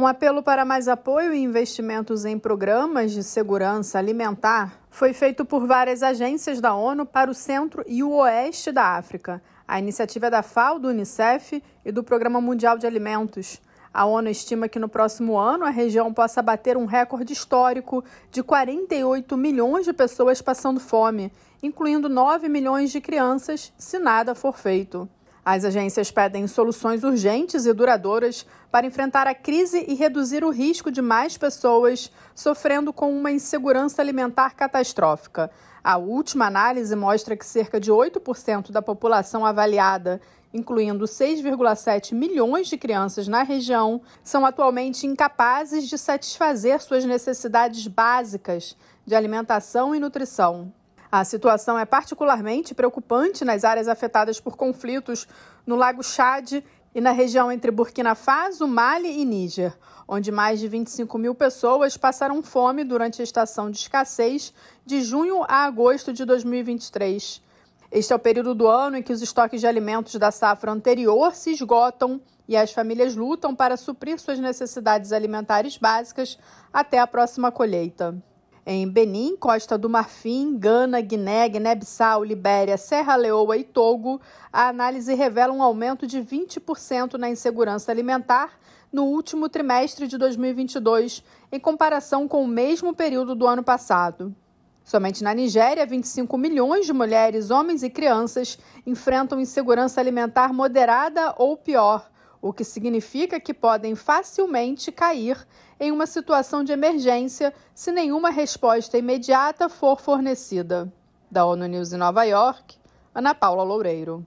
Um apelo para mais apoio e investimentos em programas de segurança alimentar foi feito por várias agências da ONU para o centro e o oeste da África. A iniciativa é da FAO, do Unicef e do Programa Mundial de Alimentos. A ONU estima que no próximo ano a região possa bater um recorde histórico de 48 milhões de pessoas passando fome, incluindo 9 milhões de crianças, se nada for feito. As agências pedem soluções urgentes e duradouras para enfrentar a crise e reduzir o risco de mais pessoas sofrendo com uma insegurança alimentar catastrófica. A última análise mostra que cerca de 8% da população avaliada, incluindo 6,7 milhões de crianças na região, são atualmente incapazes de satisfazer suas necessidades básicas de alimentação e nutrição. A situação é particularmente preocupante nas áreas afetadas por conflitos no Lago Chad e na região entre Burkina Faso, Mali e Níger, onde mais de 25 mil pessoas passaram fome durante a estação de escassez de junho a agosto de 2023. Este é o período do ano em que os estoques de alimentos da safra anterior se esgotam e as famílias lutam para suprir suas necessidades alimentares básicas até a próxima colheita. Em Benin, Costa do Marfim, Gana, Guiné, Guiné-Bissau, Libéria, Serra Leoa e Togo, a análise revela um aumento de 20% na insegurança alimentar no último trimestre de 2022, em comparação com o mesmo período do ano passado. Somente na Nigéria, 25 milhões de mulheres, homens e crianças enfrentam insegurança alimentar moderada ou pior, o que significa que podem facilmente cair em uma situação de emergência se nenhuma resposta imediata for fornecida. Da ONU News em Nova York, Ana Paula Loureiro.